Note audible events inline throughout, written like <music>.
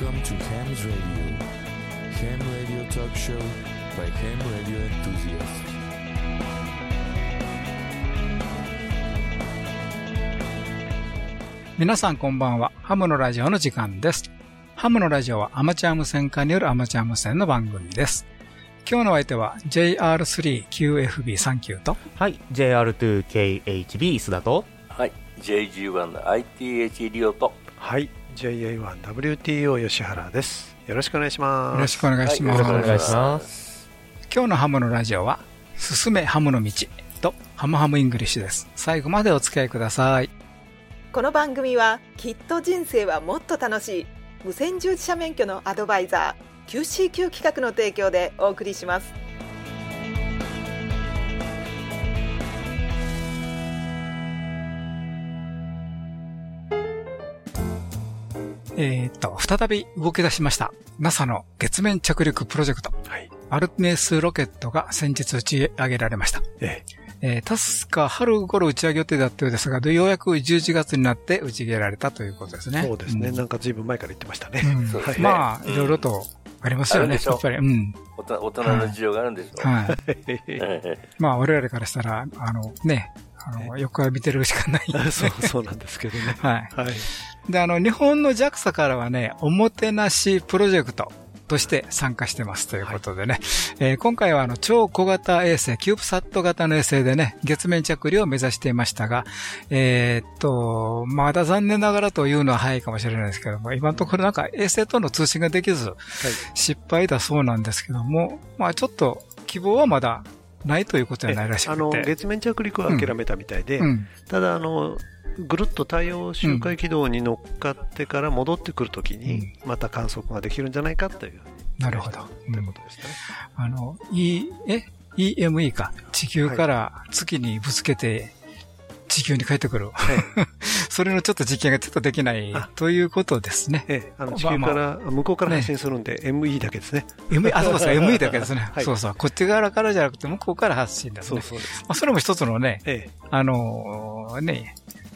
Welcome to Ham's Radio. Ham Radio Talk Show by Ham Radio Enthusiasts. 皆さんこんばんは。ハムのラジオの時間です。ハムのラジオはアマチュア無線化によるアマチュア無線の番組です。今日のお相手は JR3QFB39 とはい、JR2KHB 須田と、はい、JG1 の ITH リオと、はい、JA1WTO 吉原です。よろしくお願いします。よろしくお願いします。はいよろしくお願いしますお願いします。今日のハムのラジオは、進めハムの道とハマハムイングリッシュです。最後までお付き合いください。この番組はきっと人生はもっと楽しい無線従事者免許のアドバイザー QCQ 企画の提供でお送りしますえーっと、再び動き出しました。NASA の月面着陸プロジェクト。はい。アルテネスロケットが先日打ち上げられました。ええー確か春頃打ち上げ予定だったようですが、ようやく11月になって打ち上げられたということですえね。そうですね、んなんか随分前から言ってましたね。うんそうですねまあ、うんいろいろとありますよね。やっぱり、うん。大人の事情があるんでしょう。はい。え <laughs> まあ、我々からしたら、あの、ね、あの、よく見てるしかないんで <laughs> そう、そうなんですけどね。<laughs> はい。はい。で、あの、日本の JAXA からはね、おもてなしプロジェクトとして参加してますということでね、えー今回はあの、超小型衛星、キューブサット型の衛星でね、月面着陸を目指していましたが、えーっと、まだ残念ながらというのは早いかもしれないですけども、今のところなんか衛星との通信ができず、失敗だそうなんですけども、まあちょっと希望はまだないということじゃないらしくて。あの、月面着陸は諦めたみたいで、うん。ただ、あの、ぐるっと太陽周回軌道に乗っかってから戻ってくるときに、また観測ができるんじゃないかという。なるほど。ということでしたね。あの、E、え ?EME か。地球から月にぶつけて、地球に帰ってくる。<laughs> それのちょっと実験がちょっとできないあということですね。ええ、あの地球から、向こうから発信するんで、ME だけですね。ME、あ、そうですか、<laughs> ME だけですね。はいそうそう。こっち側からじゃなくて、向こうから発信ですね。そうそう。まあ、それも一つのね、ええ、あのーね、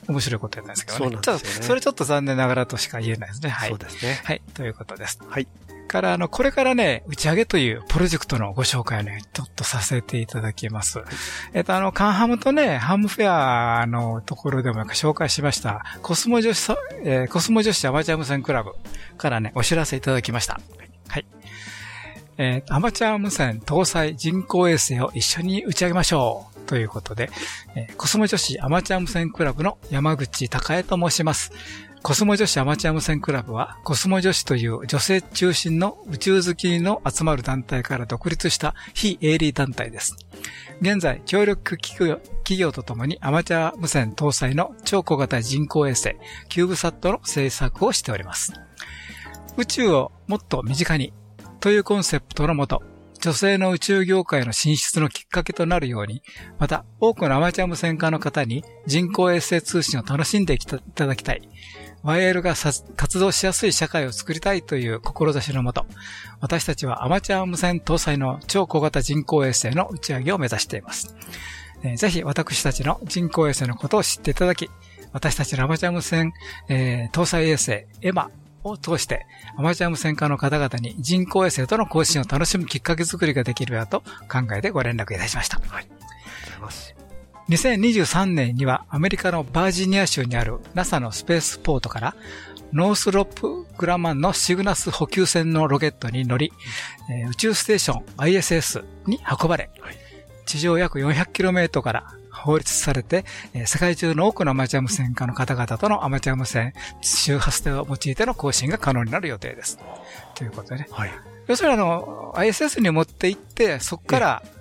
面白いことやったんですけどね。そうそれちょっと残念ながらとしか言えないですね。はい。そうですね。はい、ということです。はい。から、あの、これからね、打ち上げというプロジェクトのご紹介をね、ちょっとさせていただきます。えっと、あの、カンハムとね、ハムフェアのところでも紹介しました、コスモ女子、えーコスモ女子アマチュア無線クラブからね、お知らせいただきました。はい。えーアマチュア無線搭載人工衛星を一緒に打ち上げましょう。ということで、えーコスモ女子アマチュア無線クラブの山口隆恵と申します。コスモ女子アマチュア無線クラブは、コスモ女子という女性中心の宇宙好きの集まる団体から独立した非営利団体です。現在、協力企業とともにアマチュア無線搭載の超小型人工衛星、キューブサットの制作をしております。宇宙をもっと身近にというコンセプトのもと、女性の宇宙業界の進出のきっかけとなるように、また多くのアマチュア無線化の方に人工衛星通信を楽しんでいただきたい。YL が活動しやすい社会を作りたいという志のもと、私たちはアマチュア無線搭載の超小型人工衛星の打ち上げを目指しています。えーぜひ私たちの人工衛星のことを知っていただき、私たちのアマチュア無線、えー搭載衛星エマを通して、アマチュア無線化の方々に人工衛星との交信を楽しむきっかけ作りができるやと考えてご連絡いたしました。ありがとうございます。2023年にはアメリカのバージニア州にある NASA のスペースポートからノースロップグラマンのシグナス補給船のロケットに乗り、えー宇宙ステーション ISS に運ばれ、はい地上約 400km から放出されて、えー世界中の多くのアマチュア無線化の方々とのアマチュア無線周波数を用いての更新が可能になる予定です。ということでね。はい。要するにあの、ISS に持って行って、そこから、え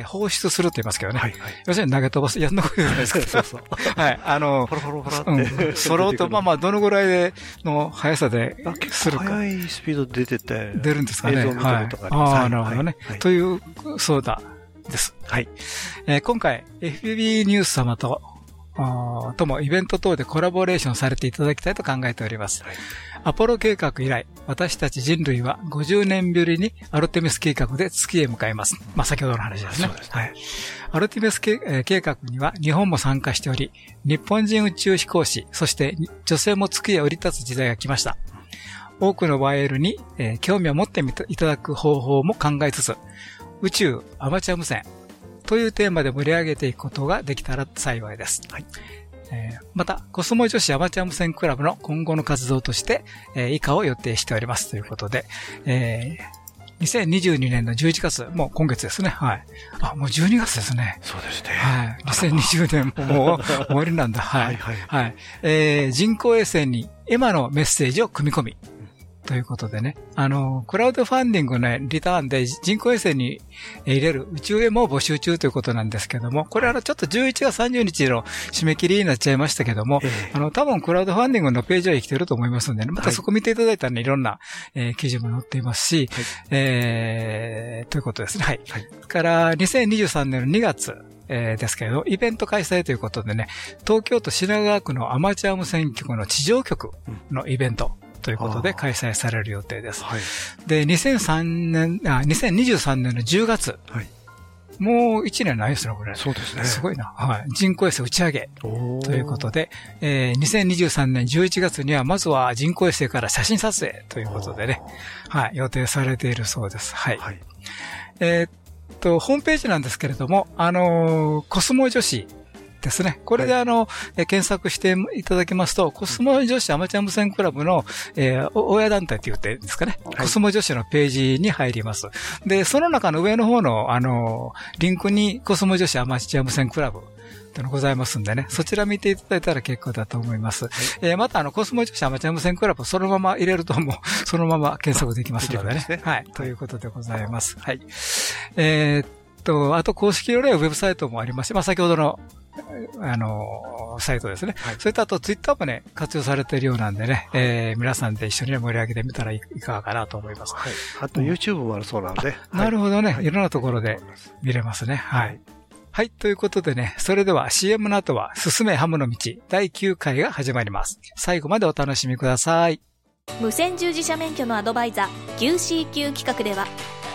ー放出すると言いますけどね。はい。はい。要するに投げ飛ばす、やんなことじゃないですか。<laughs> そうそう。はい。あのポ、ロポロポロうって。ん。<laughs> そろうと、まあまあ、どのぐらいでの速さでするか。構速いスピードで出てて。出るんですかね。映像を見たはいことがありますああ、はいなるほどねはい。という、そうだ、です。はい。えー今回、FBB ニュース様と、ともイベント等でコラボレーションされていただきたいと考えております。はいアポロ計画以来、私たち人類は50年ぶりにアルテミス計画で月へ向かいます。まあ、先ほどの話ですね。そうですねはい。アルテミス計画には日本も参加しており、日本人宇宙飛行士、そして女性も月へ降り立つ時代が来ました。多くの YL に、えー興味を持ってみていただく方法も考えつつ、宇宙アマチュア無線というテーマで盛り上げていくことができたら幸いです。えーまた、コスモ女子アマチュア無線クラブの今後の活動として、えー以下を予定しておりますということで、えー2022年の11月、もう今月ですね。はい。あ、もう12月ですね。そうですね。はい。2020年ももう終わりなんだ。はい。はいはい。えー人工衛星にエマのメッセージを組み込み。ということでね。あの、クラウドファンディングのリターンで人工衛星に入れる宇宙エマを募集中ということなんですけども、これあの、ちょっと11月30日の締め切りになっちゃいましたけども、ええあの、多分クラウドファンディングのページは生きてると思いますのでね、またそこ見ていただいたらね、いろんな、えー記事も載っていますし、えーということですね。はい。それから、2023年の2月、えーですけれど、イベント開催ということでね、東京都品川区のアマチュア無線局の地上局のイベントということで開催される予定です。はい。で、2003年、あ、2023年の10月、はい。もう1年ないですね、これ。そうですね。すごいな。はい。人工衛星打ち上げということで、えー2023年11月には、まずは人工衛星から写真撮影ということでね、はい、予定されているそうです。はい。はい。えーっと、ホームページなんですけれども、あのーコスモ女子ですね。これであの、えー検索していただきますと、コスモ女子アマチュア無線クラブの、えーお親団体って言っていいんですかね、コスモ女子のページに入ります。で、その中の上の方の、あのーリンクにコスモ女子アマチュア無線クラブってのございますんでね、そちら見ていただいたら結構だと思います。えーまたあの、コスモ女子アマチュア無線クラブそのまま入れるともう、そのまま検索できますのでね。でねはい。ということでございます。はい。えーっと、あと公式のね、ウェブサイトもありまして、まあ先ほどの、あの、サイトですね。それとあとツイッターもね、活用されているようなんでね、えー皆さんで一緒にね盛り上げてみたらいかがかなと思います。はい。あと YouTube もあるそうなので。なるほどね、はいいろんなところで見れますね。はい。はい。ということでね、それでは CM の後は、進めハムの道第9回が始まります。最後までお楽しみください。無線従事者免許のアドバイザー QCQ 企画では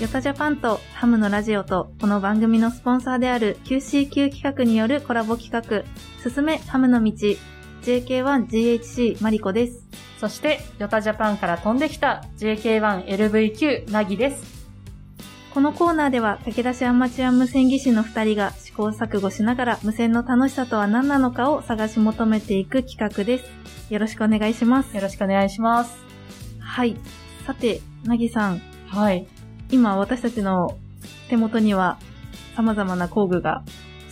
ヨタジャパンとハムのラジオとこの番組のスポンサーである QCQ 企画によるコラボ企画、すすめハムの道 JK1GHC マリコです。そして、ヨタジャパンから飛んできた JK1LVQ ナギです。このコーナーでは駆け出しアマチュア無線技師の2人が試行錯誤しながら無線の楽しさとは何なのかを探し求めていく企画です。よろしくお願いします。よろしくお願いします。はい。さて、なぎさん、はい。今私たちの手元には様々な工具が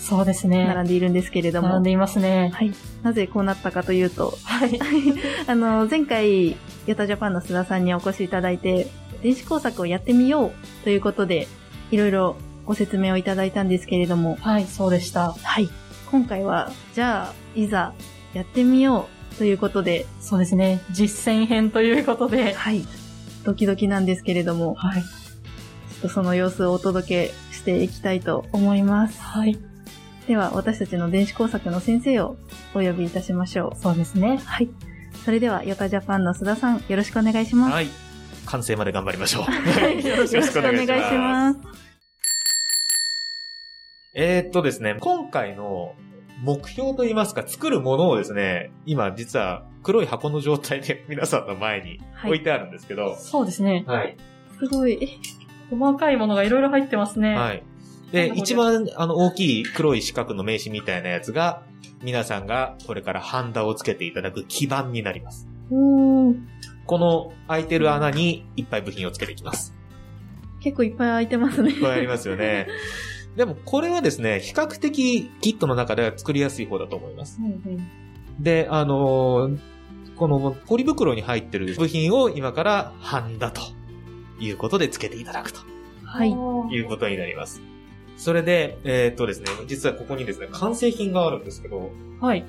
そうですね。並んでいるんですけれども、並んでいますね。はい。なぜこうなったかというと、はい。<laughs> あの、前回、ヨタジャパンの須田さんにお越しいただいて、電子工作をやってみようということで、いろいろご説明をいただいたんですけれども、はい、そうでした。はい。今回は、じゃあ、いざ、やってみようということで、そうですね。実践編ということで。はい。ドキドキなんですけれども、はい。とその様子をお届けしていきたいと思います。はい。では、私たちの電子工作の先生をお呼びいたしましょう。そうですね。はい。それでは、ヨタジャパンの須田さん、よろしくお願いします。はい。完成まで頑張りましょう。はい。よろしくお願いします。えーっとですね、今回の目標といいますか、作るものをですね、今実は黒い箱の状態で皆さんの前に置いてあるんですけど、そうですね。はい。すごい。細かいものがいろいろ入ってますね。はい。で、一番あの大きい黒い四角の名刺みたいなやつが、皆さんがこれからハンダをつけていただく基板になります。この開いてる穴にいっぱい部品をつけていきます。結構いっぱい空いてますね。いっぱいありますよね。<laughs> でもこれはですね、比較的キットの中では作りやすい方だと思います。うんうんで、あのーこのポリ袋に入ってる部品を今からハンダということでつけていただくとはい。いうことになります。それで、えーっとですね、実はここにですね、完成品があるんですけど、はい。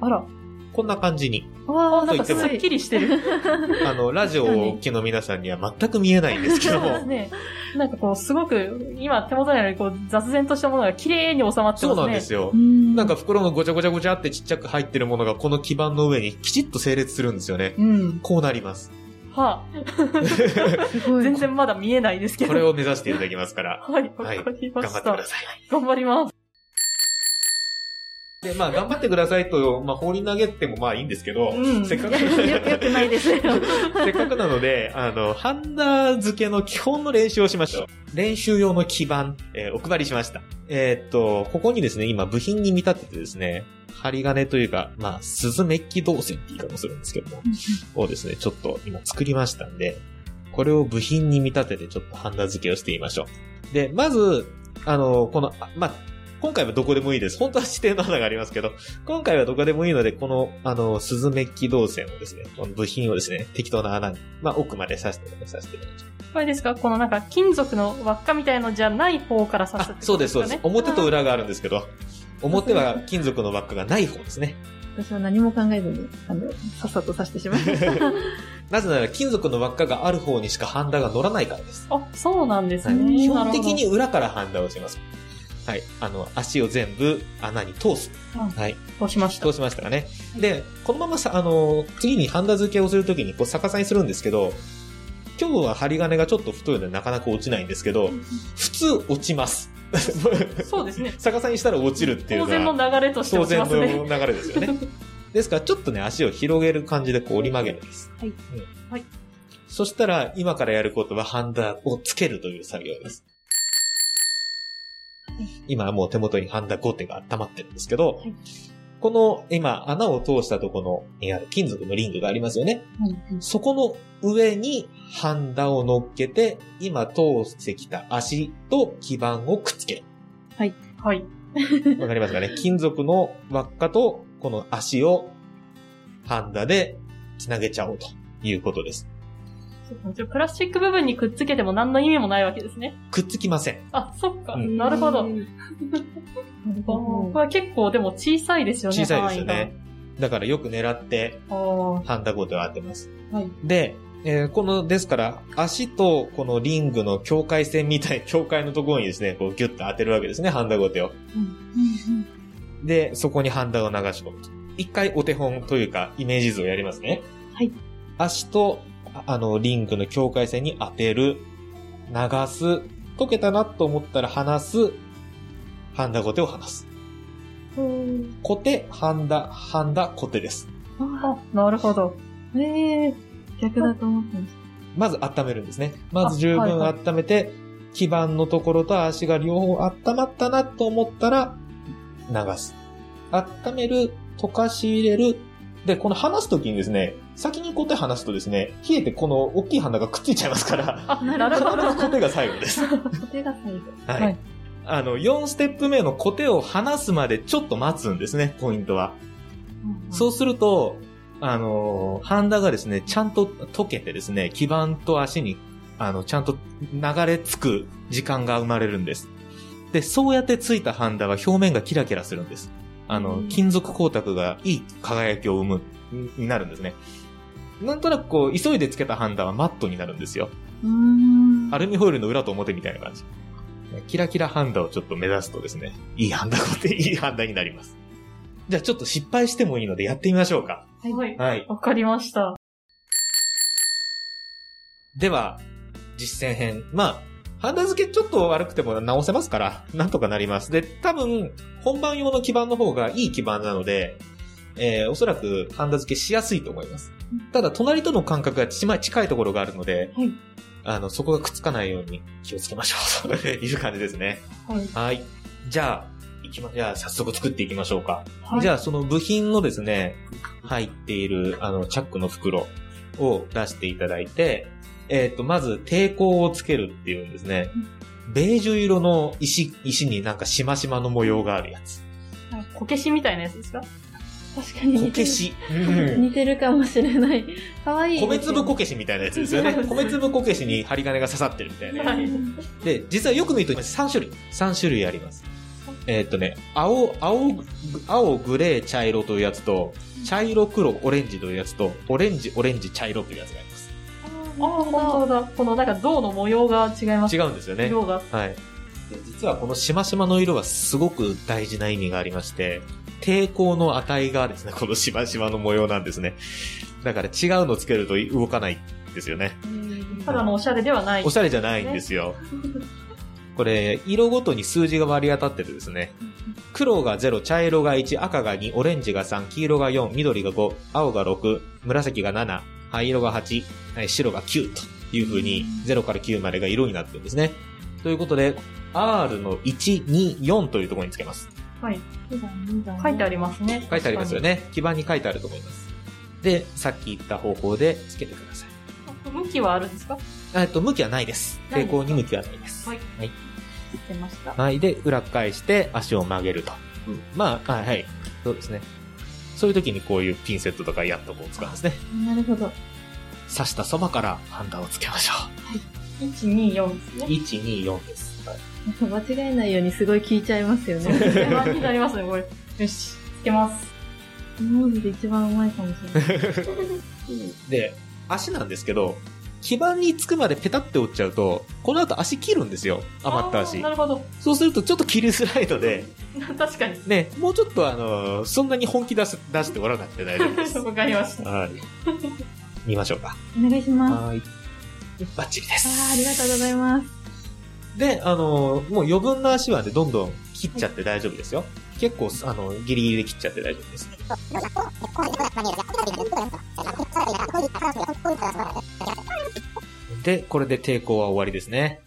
あら。こんな感じに。ああ、なんかと言ってもすっきりしてる。<laughs> あの、ラジオをお聞きの皆さんには全く見えないんですけども <laughs> そうです、ね。なんかこう、すごく、今手元にあるこう雑然としたものが綺麗に収まってそうますね。なんですよ。うんなんか袋がごちゃごちゃごちゃってちっちゃく入ってるものがこの基板の上にきちっと整列するんですよね。うん。こうなります。はあ、い。全然まだ見えないですけど。これを目指していただきますから、はい、わはいかりま頑張した。ってください。頑張ります。で、まあ、頑張ってくださいと、まあ、放り投げてもまあいいんですけど、うんせっかく、よよくないですよ。せっかくなので、あの、ハンダ付けの基本の練習をしましょう。練習用の基板、えーお配りしました。えーっと、ここにですね、今部品に見立ててですね、針金というか、まあ、鈴メッキ導線って言い方をするんですけども、をですね、ちょっと今作りましたんで、これを部品に見立ててちょっとハンダ付けをしてみましょう。で、まず、あの、この、あまあ、今回はどこでもいいです。本当は指定の穴がありますけど、今回はどこでもいいので、この、あの、鈴メッキ導線をですね、この部品をですね、適当な穴に、まあ、奥まで刺して、刺していただきますこれですか？このなんか金属の輪っかみたいのじゃない方から刺すってあこ、そうです、そうです。表と裏。裏があるんですけど、表は金属の輪っかがない方ですね。私は何も考えずに、あの、さっさと刺してしまいました。<laughs> なぜなら金属の輪っかがある方にしかハンダが乗らないからです。あ、そうなんですはいね。基本的に裏からハンダをします。はい。あの、足を全部穴に通す。うんはい。通しました通。しましたかね。で、このままさ、あの、次にハンダ付けをするときにこう逆さにするんですけど、今日は針金がちょっと太いのでなかなか落ちないんですけど、普通落ちます。そうですね。<laughs> 逆さにしたら落ちるっていう当然の流れとして当然落ちますね。の流れですよね。<laughs> ですから、ちょっとね、足を広げる感じでこう折り曲げるんです。はいうんはいそしたら、今からやることはハンダをつけるという作業です。今はもう手元にハンダ5手が温まってるんですけど、はいこの今穴を通したところにある金属のリングがありますよね。そこの上にハンダを乗っけて、今通してきた足と基板をくっつける。はい。わかりますかね？<laughs> 金属の輪っかとこの足をハンダで繋げちゃおうということです。じゃあプラスチック部分にくっつけても何の意味もないわけですね。くっつきません。あ、そっか。うんなるほど。<laughs> これは結構でも小さいですよね。小さいですよね。だからよく狙ってハンダゴテを当てます。あ。はい。で、えーこの、ですから、足とこのリングの境界線みたい、<laughs> 境界のところにですね、こうギュッと当てるわけですね、ハンダゴテを。で、そこにハンダを流し込むと。一回お手本というか、イメージ図をやりますね。はい。足と、ああの、リングの境界線に当てる、流す、溶けたなと思ったら離す、ハンダゴテを離す。コテ、ハンダ、ハンダ、コテです。あ、なるほど。ええ逆だと思ってましまず温めるんですね。まず十分あはいは温めて、基板のところと足が両方温まったなと思ったら、流す。温める、溶かし入れる。で、この離すときにですね、先にコテ離すとですね、冷えてこの大きい花がくっついちゃいますから、あ、なるほど。必ずコテが最後です。た。固定が最後。はい。はいあの、4ステップ目のコテを離すまでちょっと待つんですね、ポイントは。そうすると、あのーハンダがですね、ちゃんと溶けてですね、基板と足に、あの、ちゃんと流れ着く時間が生まれるんです。で、そうやってついたハンダは表面がキラキラするんです。あの、金属光沢がいい輝きを生む、になるんですね。なんとなくこう、急いでつけたハンダはマットになるんですよ。アルミホイルの裏と表みたいな感じ。キラキラハンダをちょっと目指すとですね、いいハンダっていいハンダになります。じゃあちょっと失敗してもいいのでやってみましょうか。はい。はい。わかりました。では、実践編。まあ、ハンダ付けちょっと悪くても直せますから、なんとかなります。で、多分、本番用の基板の方がいい基板なので、えー、おそらくハンダ付けしやすいと思います。ただ、隣との間隔が近い近いところがあるので、はいあの、そこがくっつかないように気をつけましょう <laughs> という感じですね。はい。はい。じゃあ、いきま、じゃあ早速作っていきましょうか。はいじゃあその部品のですね、入っているあのチャックの袋を出していただいて、えっ、と、まず抵抗をつけるっていうんですね。ベージュ色の石、石になんかしましまの模様があるやつ。こけしみたいなやつですか？確かにこけし。う <laughs> ん似てるかもしれない。かわいい。米粒こけしみたいなやつですよね。米粒こけしに針金が刺さってるみたいな。はい。で、実はよく見ると3種類。3種類あります。えーっとね、青、青、青、グレー、茶色というやつと、茶色、黒、オレンジというやつと、オレンジ、オレンジ、茶色というやつがあります。ああ、本当だ。このなんか銅の模様が違います。違うんですよね。色が。はい。で実はこのしましまの色はすごく大事な意味がありまして、抵抗の値がですね、<laughs> このしましまの模様なんですね。だから違うのつけると動かないんですよね。ただのおしゃれではない。おしゃれじゃないんですよ。これ、色ごとに数字が割り当たっててですね、黒が0、茶色が1、赤が2、オレンジが3、黄色が4、緑が5、青が6、紫が7、灰色が8、はい白が9という風に0から9までが色になってるんですね。ということで、R の1、2、4というところにつけます。はい。書いてありますね。書いてありますよね。基板に書いてあると思います。で、さっき言った方法でつけてください。向きはあるんですか？えっと、向きはないです。抵抗に向きはないです。はい。はい。知ってました。はい。で、裏返して足を曲げると。まあ、はい、はい。そうですね。そういう時にこういうピンセットとかヤットボを使うんですね。なるほど。刺したそばからハンダをつけましょ1、2、4ですう。ね。1、2、4です。は <laughs> い間違えないようにすごい聞いちゃいますよね。不安になりますね、これ。よし、つけます。今までで一番うまいかもしれない。<laughs> で、足なんですけど、基板につくまでペタって折っちゃうと、この後足切るんですよ。余った足な。るほど。そうするとちょっと切りづらいので、<laughs> 確かに。ね、もうちょっとあのそんなに本気出す出しておらなくて大丈夫です。わかりました。はい。見ましょうか。お願いします。はい。バッチリです。あーありがとうございます。で、あのもう余分な足はね、どんどん切っちゃって大丈夫ですよ。結構、あの、ギリギリで切っちゃって大丈夫です。で、これで抵抗は終わりですね。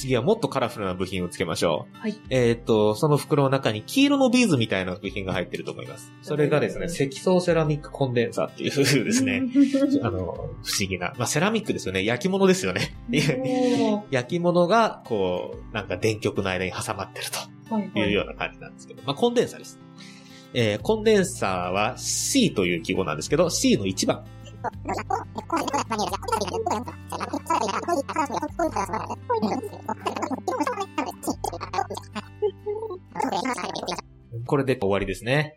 次はもっとカラフルな部品をつけましょう。はい。えーっと、その袋の中に黄色のビーズみたいな部品が入ってると思います。それがですね、積層セラミックコンデンサーっていうですね、<laughs> あの、不思議な、まあ、セラミックですよね。焼き物ですよね。<laughs> 焼き物が、こう、なんか電極の間に挟まってる。というような感じなんですけど、まあ、コンデンサーです。えーコンデンサーは C という記号なんですけど、C の1番。これで終わりですね。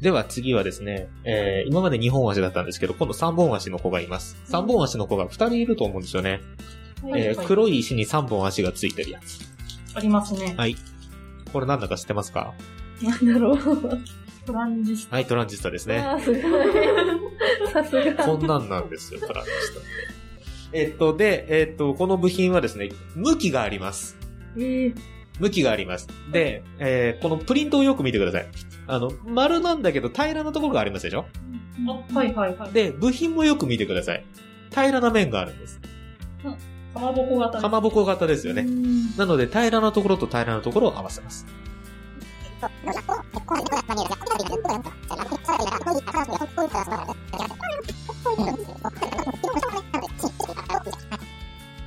では次はですね、えー今まで2本足だったんですけど、今度3本足の子がいます。3本足の子が2人いると思うんですよね。はいえー黒い石に3本足がついてるやつ。ありますね。はい。これなんだか知ってますか？なんだろう。<laughs> トランジスタ。はい、トランジスタですね。あーすごい。<laughs> さすが。こんなんなんですよ、トランジスタって。えっと、で、えっと、この部品はですね、向きがあります。えー、向きがあります。で、えーこのプリントをよく見てください。あの、丸なんだけど平らなところがありますでしょ？あ、はいはいはい。で、部品もよく見てください。平らな面があるんです。かまぼこ型。かまぼこ型ですよね。なので、平らなところと平らなところを合わせます。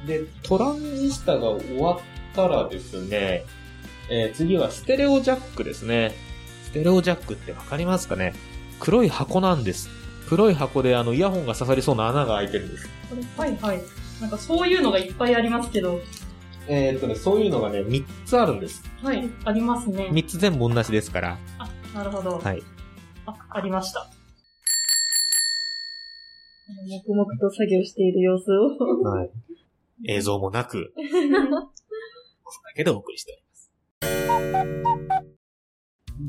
で、トランジスタが終わったらですね、えー次はステレオジャックですね。ステレオジャックってわかりますかね？黒い箱なんです。黒い箱であのイヤホンが刺さりそうな穴が開いてるんです。はいはい。なんかそういうのがいっぱいありますけど、えーっとね、そういうのがね、3つあるんです。はい、ありますね。3つ全部同じですから。あ、なるほど。はい。あ、ありました。黙々と作業している様子を。はい。映像もなく、だけでお送りしております。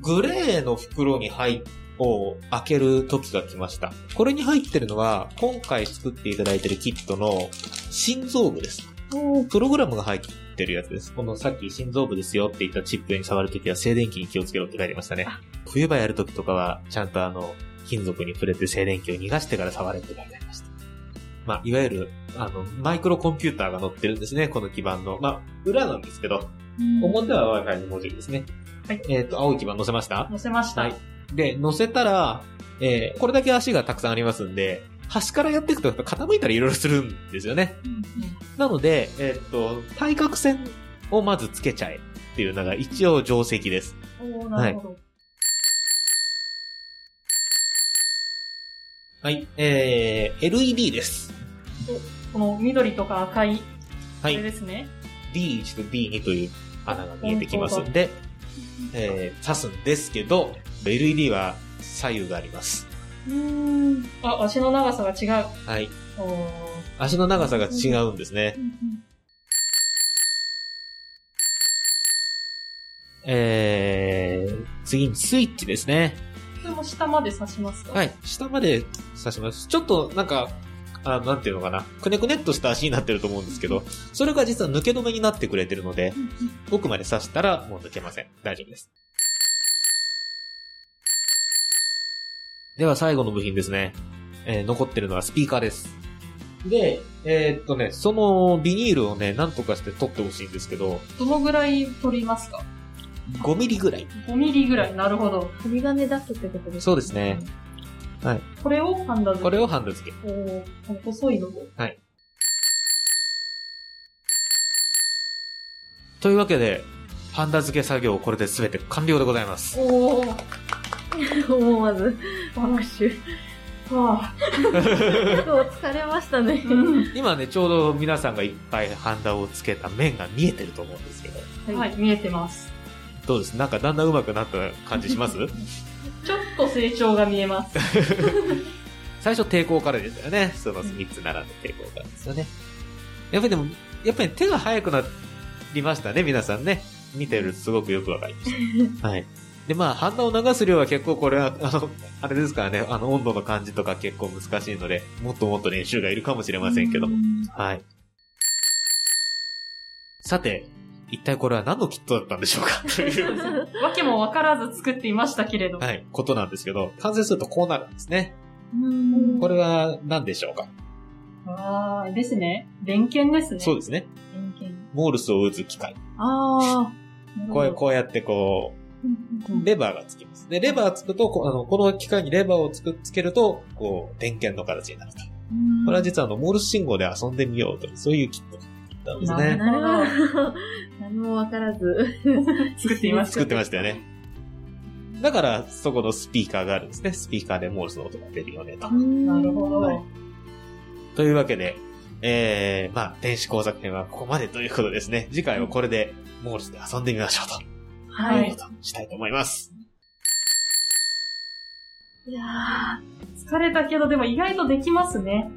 グレーの袋に入っを開ける時が来ました。これに入ってるのは、今回作っていただいてるキットの心臓部です。プログラムが入ってるやつです。このさっき心臓部ですよって言ったチップに触るときは静電気に気をつけろって書いてましたね。冬場やるときとかは、ちゃんとあの、金属に触れて静電気を逃がしてから触れって書いてありました。まあ、いわゆる、あの、マイクロコンピューターが載ってるんですね、この基板の。まあ、裏なんですけど、表は Wi-Fi のモジュールですね。はい。えっ、と、青い基板載せました？載せました。はい。で、乗せたら、えーこれだけ足がたくさんありますんで、端からやっていくと傾いたりいろいろするんですよね。なので、えーっと、対角線をまずつけちゃえっていうのが一応定石です。おー、なるほど。はい。えー、LED です。この緑とか赤い、はい。これですね。D1 と D2 という穴が見えてきますんで、えー、刺すんですけど、LED は左右があります。うーん。あ、足の長さが違う。はい。おー足の長さが違うんですね。えー、次にスイッチですね。これも下まで刺しますか？はい。下まで刺します。ちょっとなんか、あなんていうのかな。くねくねっとした足になってると思うんですけど、それが実は抜け止めになってくれてるので、奥まで刺したらもう抜けません。大丈夫です。では最後の部品ですね。えー残ってるのはスピーカーです。で、えーっとね、そのビニールをね、なんとかして取ってほしいんですけど、どのぐらい取りますか？5ミリぐらい。?5 ミリぐらい？なるほど。針金出すってことですかそうですね。はい。これをハンダ付け。これをハンダ付け。お細いのを？はい。というわけで、ハンダ付け作業これで全て完了でございます。おー。<laughs> 思わず、拍手。わ結構疲れましたね。今ね、ちょうど皆さんがいっぱいハンダをつけた面が見えてると思うんですけど、あ。はい、見えてます。どうです？なんかだんだん上手くなった感じします？ちょっと成長が見えます。<laughs> 最初抵抗からですよね。その3つ並んで抵抗からですよね。やっぱりでも、やっぱり手が速くなりましたね、皆さんね。見てるとすごくよくわかりました。<laughs> はい。で、まあ、ハンダを流す量は結構これは、あの、あれですからね、あの、温度の感じとか結構難しいので、もっともっと練習がいるかもしれませんけど。はい。さて、一体これは何のキットだったんでしょうか？<laughs> <laughs> わけもわからず作っていましたけれど。はい、ことなんですけど、完成するとこうなるんですね。うんこれは何でしょうか？あー、ですね。電源ですね。そうですね。電源。モールスを打つ機械。あこうこうやってこう、レバーがつきます。で、レバーつくと、こあのこの機械にレバーをつくつけると、こう、電源の形になると。これは実はあの、モールス信号で遊んでみようという、そういうキットなんですあ。ね。なるほど。<laughs> 何もわからず。<laughs> 作っていました。作ってましたよね。だから、そこのスピーカーがあるんですね。スピーカーでモールスの音が出るよねと。なるほど。はいというわけで、えー、まあ、電子工作編はここまでということですね。次回はこれで、モールスで遊んでみましょうと。はいしたいと思います。いや疲れたけど、でも意外とできますね。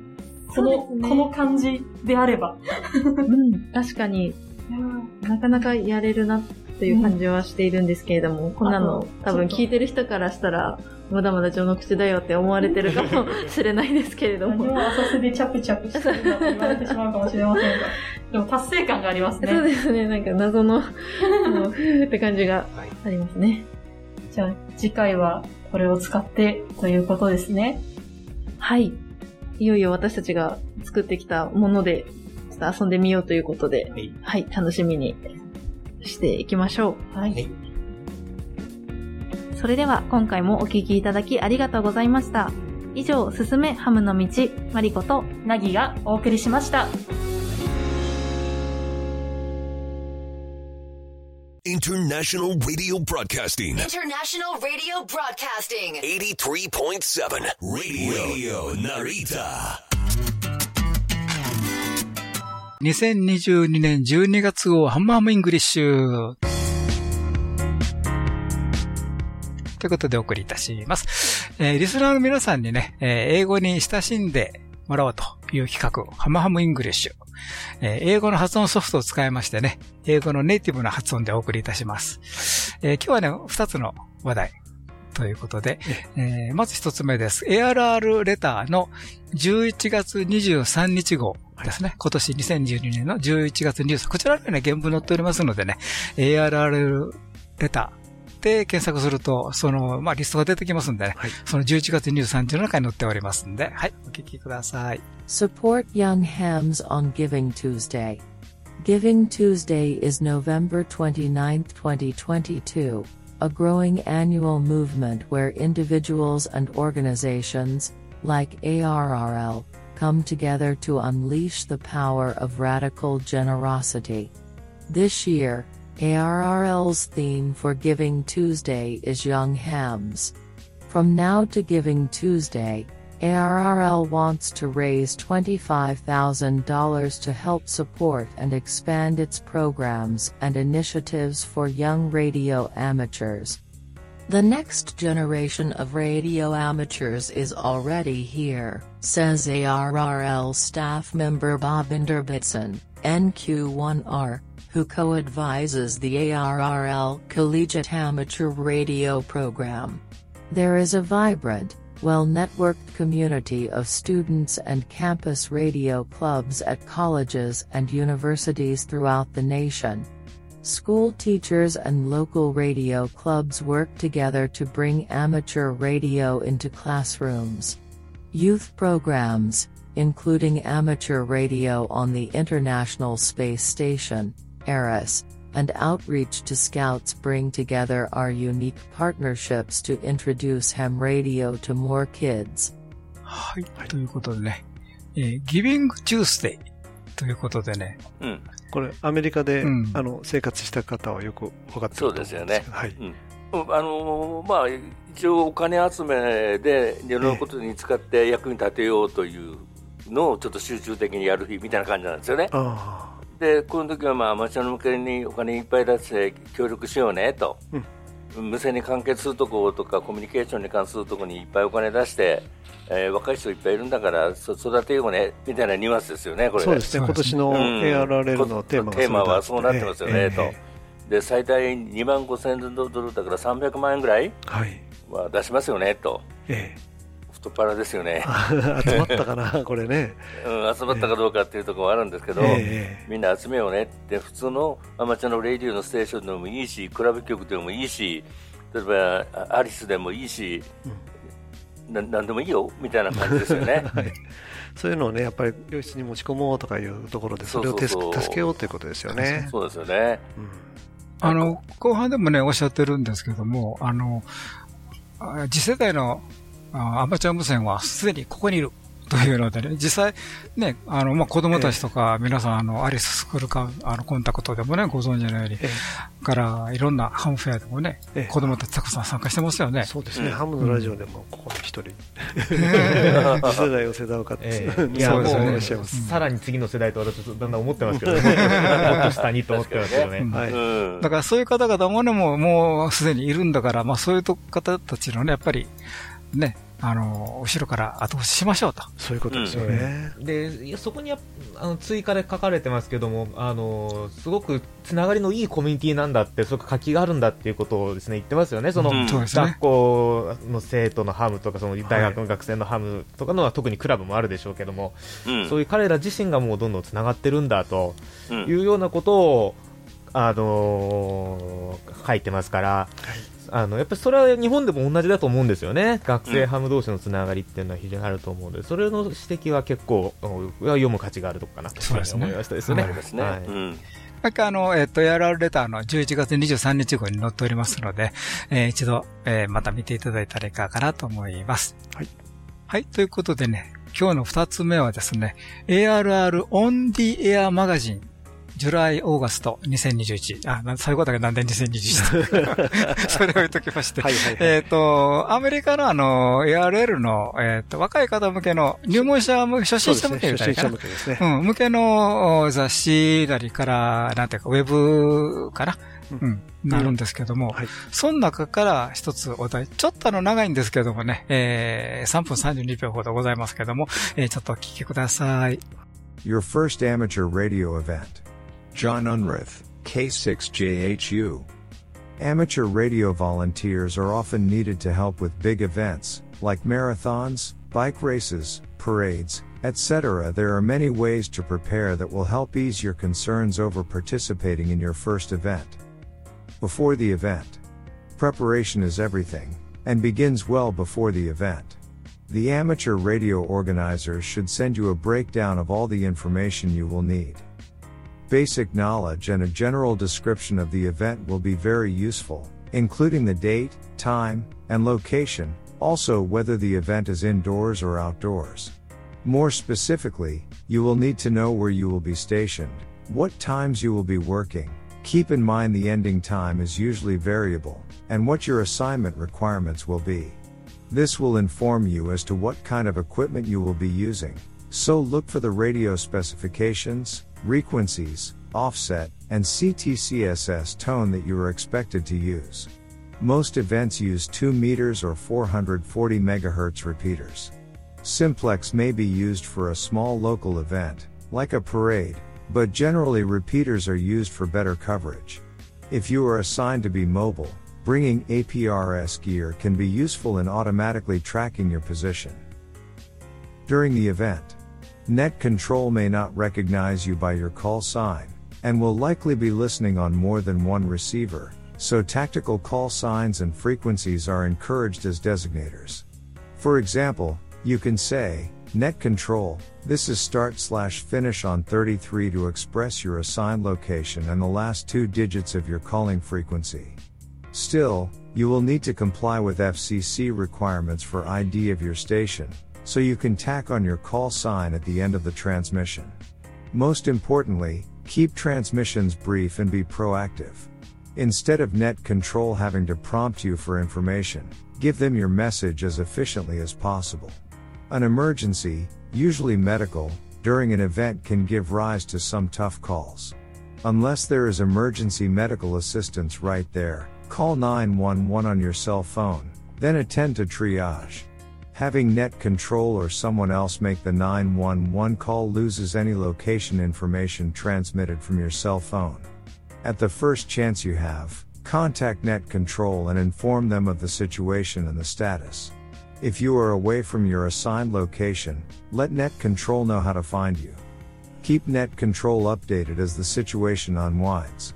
この、この感じであれば。ーうん、確かになかなかやれるなっていう感じはしているんですけれども、こんなの多分聞いてる人からしたら、まだまだ序の口だよって思われてるかもしれないですけれども。何も浅瀬でチャプチャプしてるなって言われてしまうかもしれませんが。でも達成感がありますね。そうですね、なんか謎の、<laughs> もうふーって感じがはい。ありますね。じゃあ次回はこれを使ってということですね。はい。いよいよ私たちが作ってきたもので、ちょっと遊んでみようということで、はい。はい、楽しみにしていきましょう。はい。はいそれでは今回もお聞きいただきありがとうございました。以上、すすめハムの道、マリコと、なぎがお送りしました。International Radio Broadcasting. International Radio Broadcasting. 83.7 Radio, Narita. 2022年12月号ハンマーハムイングリッシュ。ということでお送りいたします。えーリスナーの皆さんにね、えー英語に親しんでもらおうという企画、ハマハムイングリッシュ。えー英語の発音ソフトを使いましてね、英語のネイティブな発音でお送りいたします。えー今日はね、二つの話題ということで、えーまず一つ目です。ARR レターの11月23日号ですね。今年2012年の11月23こちらにね、原文載っておりますのでね、ARR レターで検索すると、その、まあ、リストが出てきますんでね、その11月23日の中に載っておりますんで、はい、お聞きください。 Support young hams on Giving Tuesday. Giving Tuesday is November 29, 2022, a growing annual movement where individuals and organizations, like ARRL, come together to unleash the power of radical generosity. This year, ARRL's theme for Giving Tuesday is Young Hams. From now to Giving Tuesday, ARRL wants to raise $25,000 to help support and expand its programs and initiatives for young radio amateurs. The next generation of radio amateurs is already here, says ARRL staff member Bob Bitson, NQ1R, who co-advises the ARRL Collegiate Amateur Radio program. There is a vibrant, well-networked community of students and campus radio clubs at colleges and universities throughout the nation. School teachers and local radio clubs work together to bring amateur radio into classrooms. Youth programs, including amateur radio on the International Space Station, ERIS, and outreach to scouts bring together our unique partnerships to introduce ham radio to more kids. はい。ということでね、えー、Giving Tuesday ということでね。うん。これ、アメリカで、うんあの、生活した方はよく分かってるとそう思うんですよね。はい。うんあのまあ、一応お金集めでいろんなことに使って役に立てようというのをちょっと集中的にやる日みたいな感じなんですよね。あで、この時はまあアマチュアの向けにお金いっぱい出して協力しようねと。無線に関係するところとかコミュニケーションに関するところにいっぱいお金出して、えー若い人いっぱいいるんだからそ育てようねみたいなニュアンスですよね、これ。そうですね。今年の ARRL のテーマがテーマはそうなってますよね、ええと。で最大2万5000ドルだから300万円ぐらいはい。は出しますよねと、え太っ腹ですよね <laughs> 集まったかな <laughs> これね。うん、集まったかどうかっていうところはあるんですけど、えみんな集めようねって普通のアマチュアのレディオのステーションでもいいしクラブ局でもいいし例えばあアリスでもいいし、ななんでもいいよみたいな感じですよね。<laughs> はい。そういうのをね、やっぱり病室に持ち込もうとかいうところで、それを手そうそうそう助けようということですよね。そうですよね。あの、後半でもね、おっしゃってるんですけども、あの、あ次世代のあアマチュア無線はすでにここにいる。というのでね、実際、ね、あの、まあ、子供たちとか、皆さん、あの、アリススクールか、あの、コンタクトでもね、ご存知のように、から、いろんなハムフェアでもね、子供たちたくさん参加してますよね。そうですね、ハムのラジオでも、ここに一人、次 <laughs> 世代を世代をかって、ええ。<laughs> いや、もう、さらに次の世代と私、だんだん思ってますけどね。<laughs> もっと下にと思ってますけどね。うん。だからそういう方々もね、もう、もうすでにいるんだから、まあそういう方たちのね、やっぱり、ね、あの、後ろから後押ししましょうと。そういうことですよね。でいやそこにあの追加で書かれてますけども、あのすごくつながりのいいコミュニティなんだって、すごく活気があるんだっていうことをですね言ってますよね、その、うん。学校の生徒のハムとか、その大学の学生のハムとかのは、特にクラブもあるでしょうけども、うん。そういう彼ら自身がもうどんどんつながってるんだとうん。いうようなことを、あの書いてますから。あのやっぱりそれは日本でも同じだと思うんですよね、学生ハム同士のつながりっていうのは非常にあると思うので、それの指摘は結構、うん読む価値があるとこかな。とそうですね。思いましたですね。なんかあの、えっ、と、ARR レターの11月23日号に載っておりますので、えー一度、えーまた見ていただいたらいかがかなと思います。はい。はい、ということでね、今日の二つ目はですね、ARR On the Air マガジン、ジュライ・オーガスト2021。あ、なそういうことがなんで2021 <laughs> それを言っときまして。はいはいはいえっ、と、アメリカのあの、ARL の、えっ、と、若い方向けの、入門者向け、初心者向けみたいな。初心者向けですねうん、向けのお雑誌なりから、なんていうか、ウェブかな。うん、なるんですけども、その中から一つお題、ちょっとあの長いんですけどもね、えー、3分32秒ほどございますけども、えー、ちょっとお聞きください。Your first amateur radio event. John Unruth, K6JHU. Amateur radio volunteers are often needed to help with big events, like marathons, bike races, parades, etc. There are many ways to prepare that will help ease your concerns over participating in your first event. Before the event. Preparation is everything, and begins well before the event. The amateur radio organizers should send you a breakdown of all the information you will need. Basic knowledge and a general description of the event will be very useful, including the date, time, and location, also whether the event is indoors or outdoors. More specifically, you will need to know where you will be stationed, what times you will be working, Keep in mind the ending time is usually variable, and what your assignment requirements will be. This will inform you as to what kind of equipment you will be using, so look for the radio specifications, frequencies, offset, and CTCSS tone that you are expected to use. Most events use 2 meters or 440 MHz repeaters. Simplex may be used for a small local event, like a parade, but generally repeaters are used for better coverage. If you are assigned to be mobile, bringing APRS gear can be useful in automatically tracking your position. During the event, Net Control may not recognize you by your call sign, and will likely be listening on more than one receiver, so tactical call signs and frequencies are encouraged as designators. For example, you can say, Net Control, this is start slash finish on 33 to express your assigned location and the last two digits of your calling frequency. Still, you will need to comply with FCC requirements for ID of your station, so you can tack on your call sign at the end of the transmission. Most importantly, keep transmissions brief and be proactive. Instead of net control having to prompt you for information, give them your message as efficiently as possible. An emergency, usually medical, during an event can give rise to some tough calls. Unless there is emergency medical assistance right there, call 911 on your cell phone, then attend to triage. Having net control or someone else make the 911 call loses any location information transmitted from your cell phone. At the first chance you have, contact net control and inform them of the situation and the status. If you are away from your assigned location, let net control know how to find you. Keep net control updated as the situation unwinds.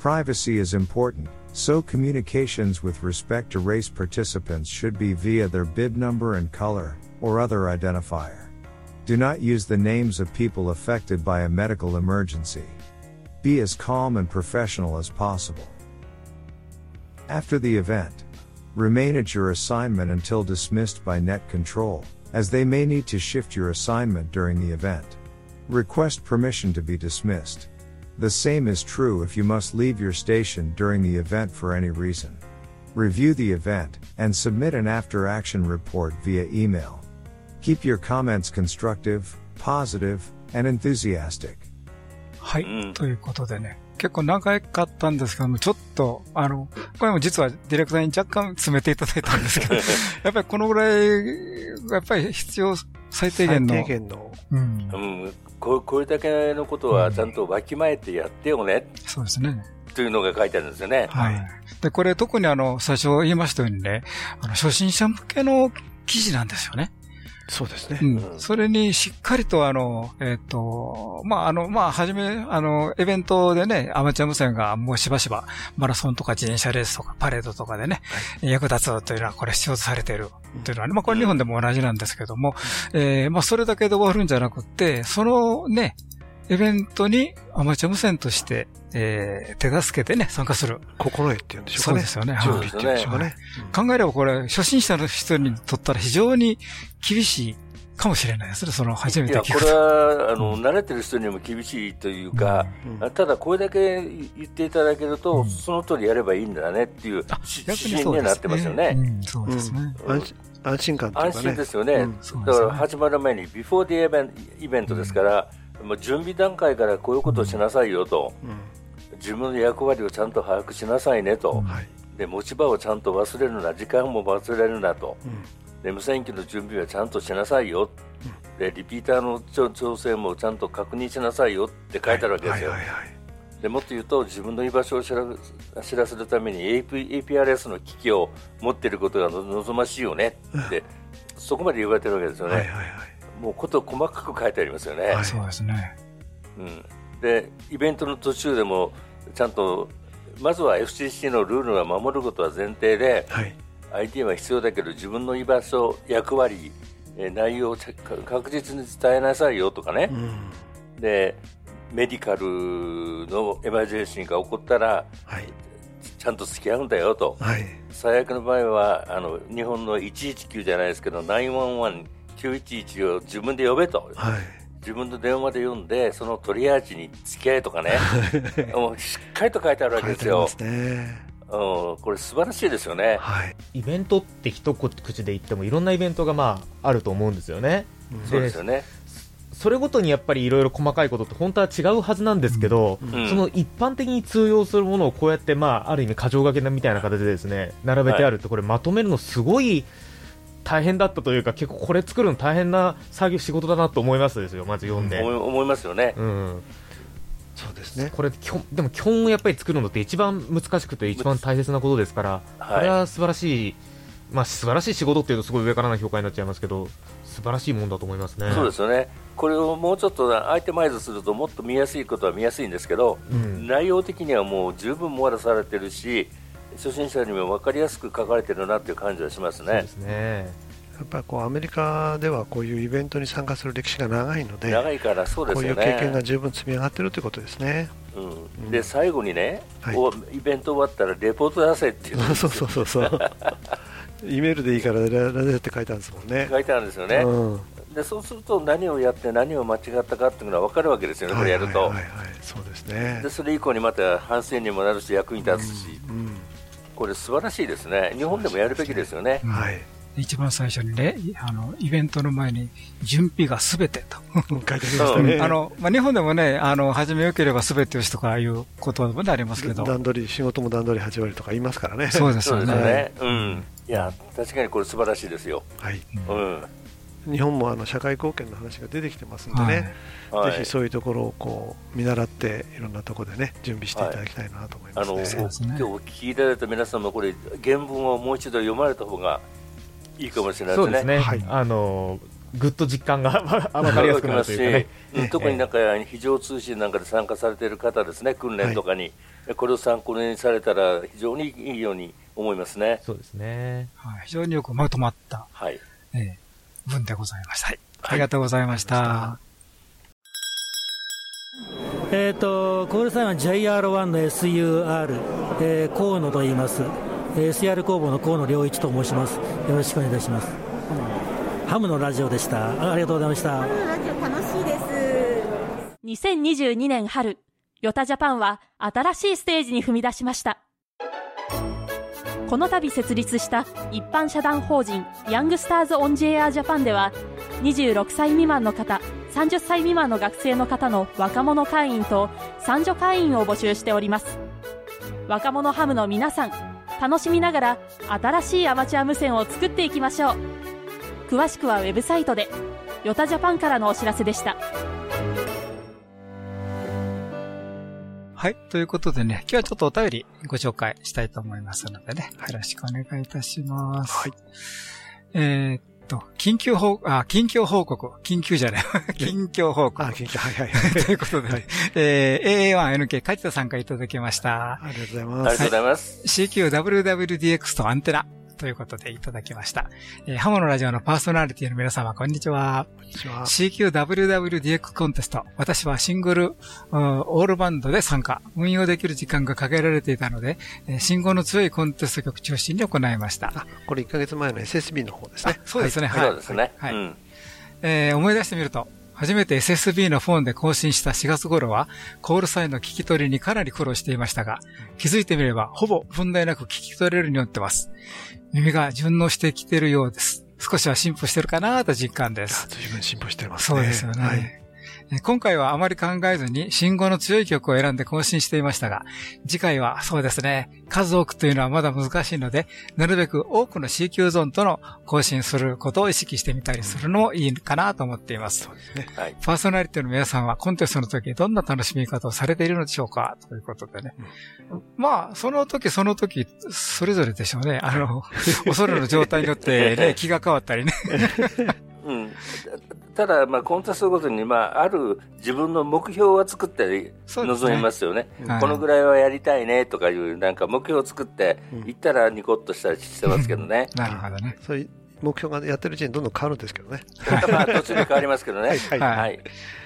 Privacy is important, so communications with respect to race participants should be via their bib number and color, or other identifier. Do not use the names of people affected by a medical emergency. Be as calm and professional as possible. After the event, remain at your assignment until dismissed by net control, as they may need to shift your assignment during the event. Request permission to be dismissed. The same is true if you must leave your station during the event for any reason. Review the event and submit an after action report via email. Keep your comments constructive, positive, and enthusiastic. はい、ということでね。結構長かったんですけども、ちょっと、あの、これも実はディレクターに若干詰めていただいたんですけど、やっぱりこのぐらい、やっぱり必要最低限の。最低限の。うん。うん、 <laughs> ここれだけのことはちゃんとわきまえてやってよね。そうですね。というのが書いてあるんですよね。はい。で、これ特にあの、最初言いましたようにね、あの、初心者向けの記事なんですよね。そうですね。うん。それにしっかりとあの、えっ、と、まあ、あの、まあ、はじめ、あの、イベントでね、アマチュア無線がもうしばしば、マラソンとか自転車レースとかパレードとかでね、役立つというのはこれ必要とされているというのはね、まあ、これ日本でも同じなんですけども、えーまあ、それだけで終わるんじゃなくって、そのね、イベントにアマチュア無線として、えー、手助けてね、参加する。心得って言うんでしょうかね。そうですよね。準備って言うんでしょうかね。考えればこれ、初心者の人にとったら非常に厳しいかもしれないですね。その初めいや、て聞くこれは、あの、慣れてる人にも厳しいというか、ただこれだけ言っていただけると、その通りやればいいんだねっていうし指針にはなってますよね。そうですね。安心安心感というかね。安心ですよね。うんだから始まる前に、ビフォーディイベントイベントですから、もう準備段階からこういうことをしなさいよと、自分の役割をちゃんと把握しなさいねと、で持ち場をちゃんと忘れるな、時間も忘れるなと、で無線機の準備はちゃんとしなさいよ、でリピーターの調調整もちゃんと確認しなさいよって書いてあるわけですよ。でもっと言うと自分の居場所を知ら知らせるために AP APRS の機器を持っていることがの望ましいよね。って、そこまで言われてるわけですよね。もうこと細かく書いてありますよね。そうですね。うん、でイベントの途中でもちゃんとまずは FCC のルールが守ることは前提で、ID は必要だけど自分の居場所、役割、えー内容を確実に伝えなさいよとかね、でメディカルのエマージェンシーが起こったら、ちゃんと付き合うんだよと、最悪の場合はあの日本の119じゃないですけど911、911を自分で呼べと、自分の電話で読んで、そのトリアージに付き合いとかね、もうしっかりと書いてあるわけですよ。うん、これ素晴らしいですよね。イベントって一口で言ってもいろんなイベントがまああると思うんですよね。そうですよね。それごとにやっぱりいろいろ細かいことって本当は違うはずなんですけど、うんその一般的に通用するものをこうやって、まあ、ある意味、箇条書きみたいな形でですね並べてあるって、これ、まとめるのすごい大変だったというか、結構これ作るの大変な作業、仕事だなと思いますですよ、まず読んで。思い思いますよね。うんそうですね。これ、きょでも基本をやっぱり作るのって一番難しくて一番大切なことですから、はいこれは素晴らしい、まあ素晴らしい仕事っていうとすごい上からな評価になっちゃいますけど、素晴らしいもんだと思いますね。そうですよね。これをもうちょっとアイテマイズするともっと見やすいことは見やすいんですけど、うん内容的にはもう十分網羅されてるし、初心者にも分かりやすく書かれてるなっていう感じはしますね。ねやっぱりこうアメリカではこういうイベントに参加する歴史が長いので、長いからそうですよね。こういう経験が十分積み上がっているということですね。うん、で最後にね、おイベント終わったらレポート出せっていうそうそうそうそう。<laughs> イメールでいいからララジオって書いてあるんですもんね。書いてあるんですよね、うんでそうすると何をやって何を間違ったかっていうのが分かるわけですよね、これやると、はいはいはいそうですね。でそれ以降にまた反省にもなるし役に立つし、これ素晴らしいですね。日本でもやるべきですよね、はい、一番最初にね、あの、イベントの前に、準備がすべてと。書いてありましたね。う。んあの、まあ、日本でもね、あの、始めよければすべてよしとかいうこともありますけど。段取り、仕事も段取り8割とか言いますからね。そうですよね。そうですよね、うん、いや確かにこれ素晴らしいですよ、はい。うん、日本もあの社会貢献の話が出てきてますんでね、はい。ぜひそういうところをこう見習って、いろんなところでね、準備していただきたいなと思いあますね。の今日お聞きいただいた皆さんもこれ原文をもう一度読まれた方がいいかもしれないでそうですすね。ね、あのぐっと実感が <laughs> 分かりやすくなるというかね。うん特になんか非常通信なんかで参加されている方ですね、訓練とかに、これを参考にされたら非常にいいように思いますね。そうですね。はい。非常によくまとまった、はい。ええ文でございました。はい。ありがとうございました。えっ、と、コールサインは JR1 の SUR、えー、河野と言います。えー SR 工房の河野良一と申します。よろしくお願いいたします。ハムのラジオでした。あありがとうございました。ラジオ楽しいです。2022年春、ヨタジャパンは新しいステージに踏み出しました。この度設立した一般社団法人ヤングスターズ・オン・ジェア・ジャパンでは26歳未満の方30歳未満の学生の方の若者会員と三女会員を募集しております。若者ハムの皆さん楽しみながら新しいアマチュア無線を作っていきましょう。詳しくはウェブサイトで。ヨタジャパンからのお知らせでした。はい。ということでね、今日はちょっとお便りご紹介したいと思いますのでね、よろしくお願いいたします。はい。えーっと、緊急報、あ、緊急報告。緊急じゃない。<laughs> 近況報告。あ、緊急、はいはいはい。<laughs> ということで、えー、AA1NK、梶田さんからいただきました。ありがとうございあます。りがとうございます。CQWWDX とアンテナ。ということでいただきました。えーハモのラジオのパーソナリティの皆様、こんにちは。こんにちは CQWWDX コンテスト。私はシングル、うんオールバンドで参加。運用できる時間が限られていたので、えー信号の強いコンテスト曲中心に行いました。これ1ヶ月前の SSB の方ですね。そうですね、はい。そうですね。はいうんえー思い出してみると、初めて SSB のフォンで更新した4月頃は、コールサインの聞き取りにかなり苦労していましたが、気づいてみれば、ほぼ問題なく聞き取れるようになってます。耳が順応してきているようです。少しは進歩してるかなと実感です。随分進歩してますね。そうですよね。はい。えー今回はあまり考えずに信号の強い曲を選んで更新していましたが、次回はそうですね、数多くというのはまだ難しいので、なるべく多くの CQ ゾーンとの更新することを意識してみたりするのもいいかなと思っています。はい。パーソナリティの皆さんはコンテストの時どんな楽しみ方をされているのでしょうかということでね。まあ、その時その時、それぞれでしょうね。あの、お空の状態によってね、<laughs> 気が変わったりね。<laughs> うん、ただ、まあ、コンテストごとに、まあ、ある自分の目標は作ってそうですね臨みますよねはいこのぐらいはやりたいねとかいう、なんか目標を作って、行ったらニコッとしたりしてますけどね。なるほどね。そういう目標がやってるうちにどんどん変わるんですけどね。<laughs> まあ、途中で変わりますけどね。はいはいはい。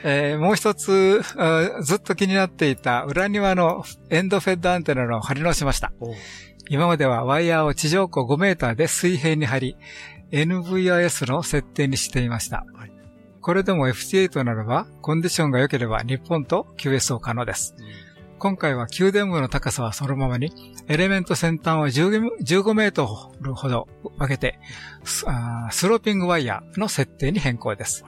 えーもう一つ、あずっと気になっていた裏庭のエンドフェッドアンテナの貼り直しました。今まではワイヤーを地上高5メーターで水平に貼り、NVIS の設定にしていました。これでも FT8 ならば、コンディションが良ければ日本と QSO 可能です。今回は宮殿部の高さはそのままに、エレメント先端を10 15メートルほど分けて、スローピングワイヤーの設定に変更です。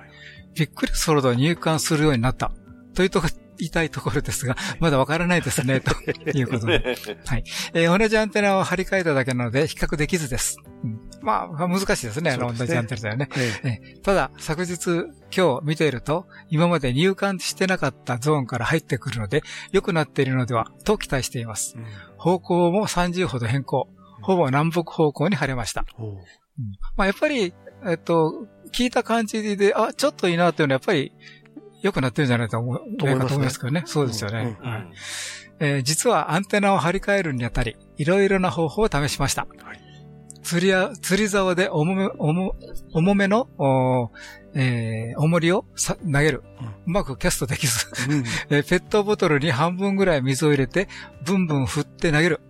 びっくりするほど入管するようになった。というとこ、言いたいところですが、まだわからないですね、ということで。<laughs> はい。えー同じアンテナを張り替えただけなので、比較できずです。うんまあ、難しいですね、あの、そうですね同じアンテナだよね。ええーただ、昨日、今日見ていると、今まで入管してなかったゾーンから入ってくるので、良くなっているのでは、と期待しています。方向も30ほど変更。ほぼ南北方向に晴れました。うんまあ、やっぱり、えっと、聞いた感じで、あ、ちょっといいなっていうのは、やっぱり、良くなってるんじゃないと思う、と思いますねと思いますけどね。そうですよね。うんはいえー実はアンテナを張り替えるにあたり、いろいろな方法を試しました。釣りや、釣り竿で重め、重重めの、おーえー重りをさ投げる。うまくキャストできず、<laughs> えーペットボトルに半分ぐらい水を入れて、ブンブン振って投げる。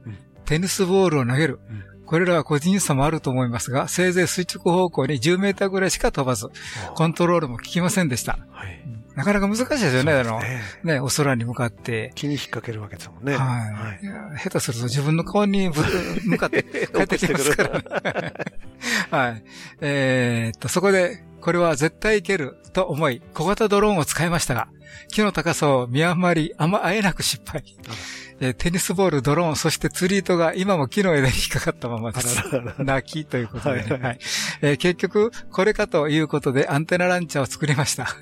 テニスボールを投げる。これらは個人差もあると思いますが、せいぜい垂直方向に10メーターぐらいしか飛ばず、コントロールも効きませんでした。うんなかなか難しいですよね、あの、ね、お空に向かって。気に引っ掛けるわけですもんね。はい。いや下手すると自分の顔にぶ向かって <laughs> 帰ってきますからね。<laughs> はい。えーっと、そこで、これは絶対いけると思い、小型ドローンを使いましたが、木の高さを見余り、あま、あえなく失敗。えーテニスボール、ドローン、そして釣り糸が今も木の枝に引っかかったままです。泣きということで、ねはいえー結局、これかということでアンテナランチャーを作りました。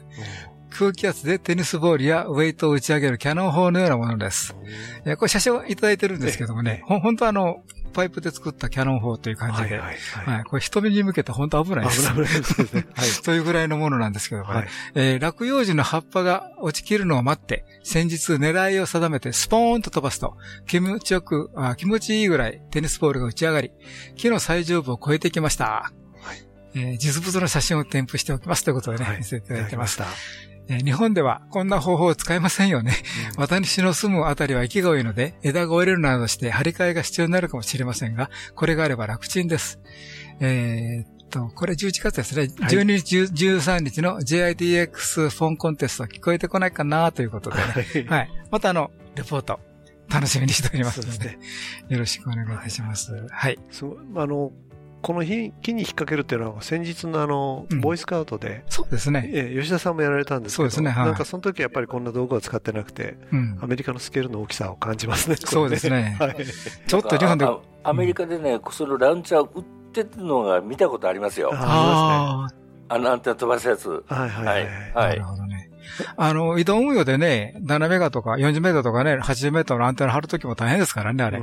空気圧でテニスボールやウェイトを打ち上げるキャノン砲のようなものです。えーこれ写真をいただいてるんですけどもね、ほん本当はあの、パイプで作ったキャノン砲という感じで、はいこれ人目に向けて本当危ないです。危ないですね。はい。<laughs> というぐらいのものなんですけどもね、はいえー落葉樹の葉っぱが落ちきるのを待って、先日狙いを定めてスポーンと飛ばすと、気持ちよく、あ気持ちいいぐらいテニスボールが打ち上がり、木の最上部を越えてきました。えー実物の写真を添付しておきますということでね、見せていただいてます。えー日本ではこんな方法を使えませんよね。私の住むあたりは息が多いので、枝が折れるなどして張り替えが必要になるかもしれませんが、これがあれば楽ちんです。えーっと、これ11月ですね。12日、13日の JIDX フォンコンテスト聞こえてこないかなということでね。はい。またあの、レポート、楽しみにしておりますので、よろしくお願いいたします。はい。すごいあの、この木木に引っ掛けるっていうのは先日のあの、ボーイスカウトで、そうですね。ええ吉田さんもやられたんですけど、そうですねはいなんかその時やっぱりこんな道具を使ってなくて、うんアメリカのスケールの大きさを感じますね。そうですねはい。ちょっと日本でああアメリカでね、そのラウンチャー売ってるのが見たことありますよ。ああのアンテナ飛ばすやつ。はいはいはい。はい。あの、移動運用でね、7メガとか40メートルとかね、80メートルのアンテナ張るときも大変ですからね、あれ。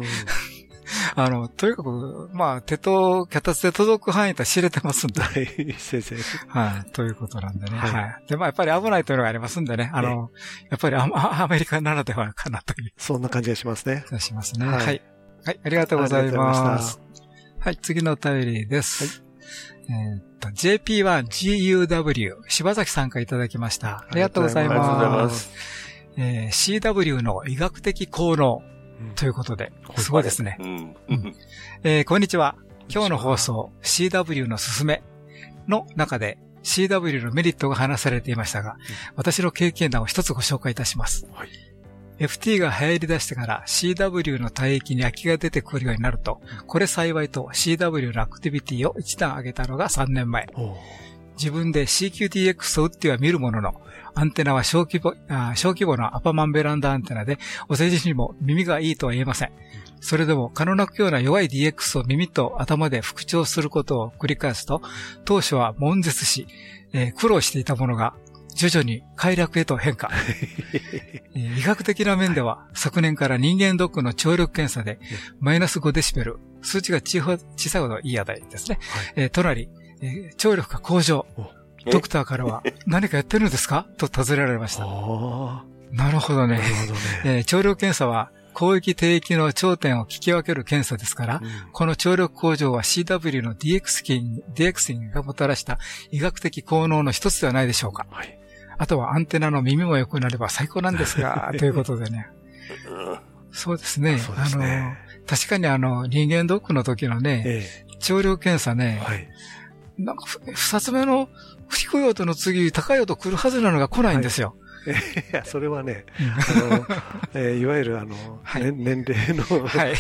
<laughs> あの、とにかく、まあ、手と脚立で届く範囲とは知れてますんで。はい、先生。はい、ということなんでね。はいはい。で、まあ、やっぱり危ないというのがありますんでね。あの、やっぱりアアアメリカならではかなという。そんな感じがしますね。しますね。ははいい。はい、ありがとうございありがとうございま。ますはい、次のお便りです。えーっと、JP1GUW、柴崎さんからいただきました。ありがとうございありがとうございま。ますえー CW の医学的効能ということで、すごいですね。うん。えーこんにちは。今日の放送、CW のすすめの中で CW のメリットが話されていましたが、私の経験談を一つご紹介いたします。FT が流行り出してから CW の帯域に空きが出てくるようになると、これ幸いと CW のアクティビティを一段上げたのが3年前。自分で CQTX を打っては見るものの、アンテナは小規模、あ小規模なアパマンベランダアンテナで、お世辞にも耳がいいとは言えません。それでも、可能なくような弱い DX を耳と頭で復調することを繰り返すと、当初は悶絶し、えー苦労していたものが、徐々に快楽へと変化。<laughs> えー医学的な面では、昨年から人間ドックの聴力検査で、マイナス5デシベル、数値が小さ小さいほどいい値ですね。えーとなり、えー聴力が向上。ドクターからは、<laughs> 何かやってるんですか？と尋ねられました。なるほどね。えー聴力検査は、広域低域の頂点を聞き分ける検査ですから、この聴力向上は CW の DX キ DX キがもたらした医学的効能の一つではないでしょうか。あとはアンテナの耳も良くなれば最高なんですが、<laughs> ということでね。そうですね。あの、確かにあの、人間ドックの時のね、聴力検査ね、なんか、ふ二つ目の低い音の次、高い音来るはずなのが来ないんですよ。い。<laughs> や、それはね、あの、えーいわゆるあの、ね年齢の、はい。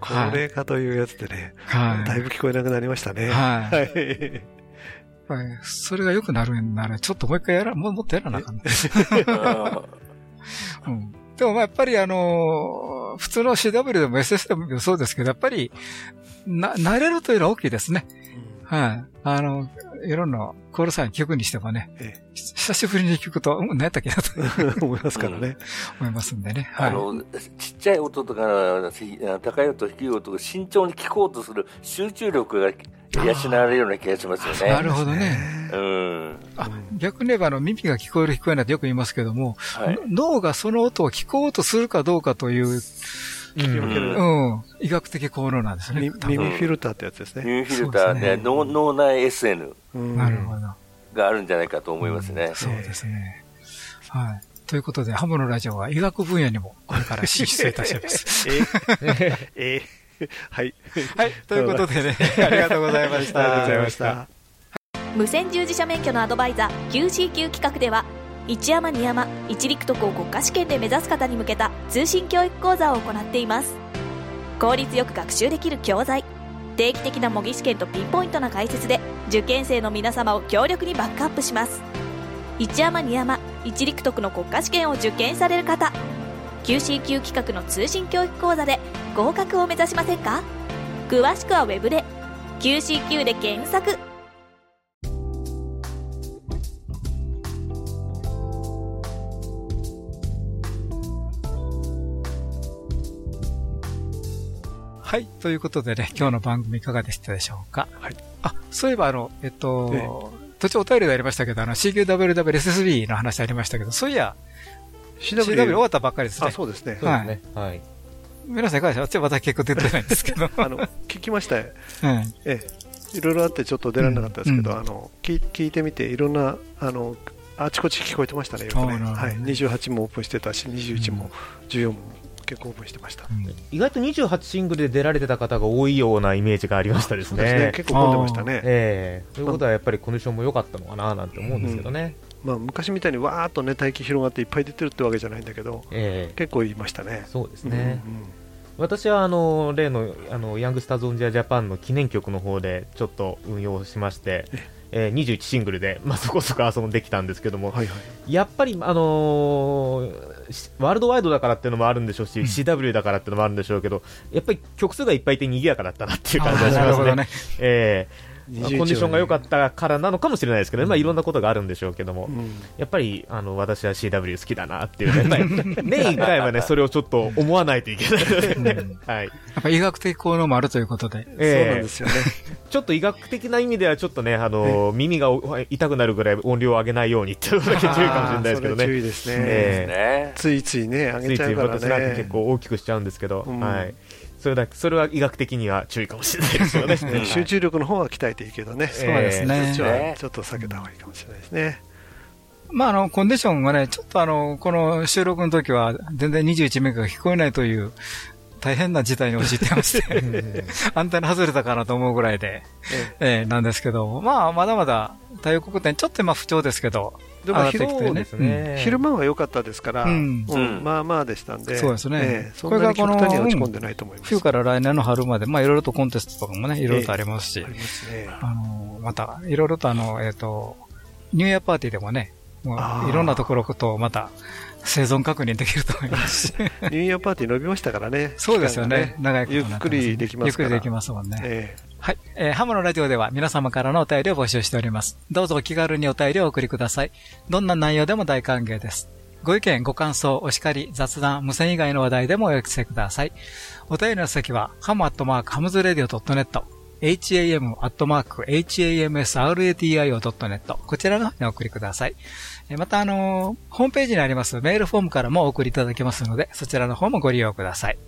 高齢化というやつでね、はい。だいぶ聞こえなくなりましたね。はい。はい。はい。それが良くなるんなら、ちょっともう一回やら、ももっとやらなあかんね。<laughs> うん。でもまあやっぱりあのー普通の CW でも SS でもそうですけど、やっぱり、な、慣れるというのは大きいですね。はい。あの、いろんなコールサイン聞くにしてもね、久しぶりに聞くと、うん、何やったっけなと <laughs> 思いますからね。思いますんでね。はい。あの、ちっちゃい音とか、し高い音、低い音が慎重に聞こうとする集中力が養われるような気がしますよね。なるほどね。うん。逆に言えばあの耳が聞こえる聞こえないってよく言いますけども、の脳がその音を聞こうとするかどうかという、うん、医学的効能なんですね。耳フィルターってやつですね。耳フィルターで脳脳内 SN なるほど。があるんじゃないかと思いますね。そうですね。はい。ということで、ハムのラジオは医学分野にもこれから進出いたします。え？<laughs> え？はい。はい。ということでね、ありがとうございました。ありがとうございました。無線従事者免許のアドバイザー QCQ 企画では一山二山一陸徳を国家試験で目指す方に向けた通信教育講座を行っています。効率よく学習できる教材定期的な模擬試験とピンポイントな解説で受験生の皆様を強力にバックアップします。一山二山一陸徳の国家試験を受験される方 QCQ 企画の通信教育講座で合格を目指しませんか？詳しくはウェブで QCQ で検索。はい。ということでね、今日の番組いかがでしたでしょうか？はい。あ、そういえばあの、えっと、ええ途中お便りでありましたけど、あの CQWWSSB の話ありましたけど、そういや、CW CW 終わったばっかりですね。あそうですねはい。そうですねはい皆さんいかがでしょう？私はまだ結構出てないんですけど。<laughs> あの、聞きました？よ。うんええ。いろいろあってちょっと出られなかったですけど、うんあの、聞聞いてみて、いろんな、あの、あちこち聞こえてましたね、よくねはい。28もオープンしてたし、21も14も結構オープンしてました。意外と28シングルで出られてた方が多いようなイメージがありましたですね。ね。結構混んでましたね。ええ。ということはやっぱりコンディションも良かったのかななんて思うんですけどね。まあ、昔みたいにわーっとね、大気広がっていっぱい出てるってわけじゃないんだけど、ええ。結構いましたね。そうですね。うんうん私はあの例のあのヤングスターズ・オン・ジャ・ジャパンの記念曲の方でちょっと運用しまして、えー21シングルで、まあ、そこそこ遊んできたんですけども、やっぱり、あのーしワールドワイドだからっていうのもあるんでしょうし、CW だからっていうのもあるんでしょうけど、やっぱり曲数がいっぱいいて賑やかだったなっていう感じがしますね。ね。えーまあ21コンディションが良かったからなのかもしれないですけど、まあ、いろんなことがあるんでしょうけども、ん。やっぱりあの私は CW 好きだなっていうね、やっぱり年1回はね、それをちょっと思わないといけない。のでね、<laughs> はい。やっぱ医学的効能もあるということで。ええ。ちょっと医学的な意味では、ちょっとね、あの、耳が痛くなるぐらい音量を上げないようにっていうのだけ注意かもしれないですけどね。あーそれ注意ですね。ええ。ついついね、上げちゃうからね。ついつい私なんか結構大きくしちゃうんですけど、うん。はい。それだけ、それは医学的には注意かもしれないですよね。<laughs> ね集中力の方は鍛えていいけどね。そうですねちはちょっと避けた方がいいかもしれないですね。まあ、あの、コンディションがね、ちょっとあの、この収録の時は、全然21メガが聞こえないという、大変な事態に陥ってまして、アンテナ外れたかなと思うぐらいで、ええなんですけど、まあ、まだまだ、太陽光点、ちょっと今不調ですけど、でも上がってきてね。昼昼間は良かったですから、うん。うん。まあまあでしたんで、そうですね。ええ。そんなに極端には落ち込んでないと思います。冬から来年の春まで、まあいろいろとコンテストとかもね、いろいろとありますし、ありますね。あの、また、いろいろとあの、えっ、と、ニューイヤーパーティーでもね、いろんなところとまた、生存確認できると思いますし。<laughs> ニューイヤーパーティー伸びましたからね。そうですよね。期間が長いことゆっくりできますから。ゆっくりできますもんね。えはい。えーハムのラジオでは皆様からのお便りを募集しております。どうぞお気軽にお便りをお送りください。どんな内容でも大歓迎です。ご意見、ご感想、お叱り、雑談、無線以外の話題でもお寄せください。お便りの先は、ハムアットマークハムズラディオ .net、ham アットマーク hamsradio.net、こちらの方にお送りください。えーまた、あのーホームページにありますメールフォームからもお送りいただけますので、そちらの方もご利用ください。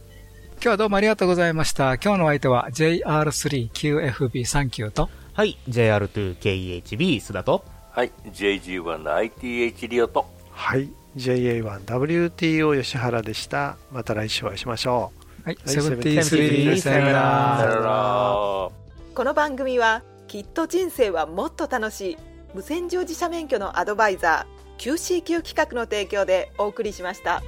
今日はどうもありがとうございました。今日のお相手は JR3QFB39 と、はい、JR2KEHB 須田と、はい、JG1 の ITH リオと、はい。JA1WTO 吉原でした。また来週お会いしましょう。はい、73さよならさよなら。ここの番組はきっと人生はもっと楽しい無線乗自社免許のアドバイザー QCQ 企画の提供でお送りしました。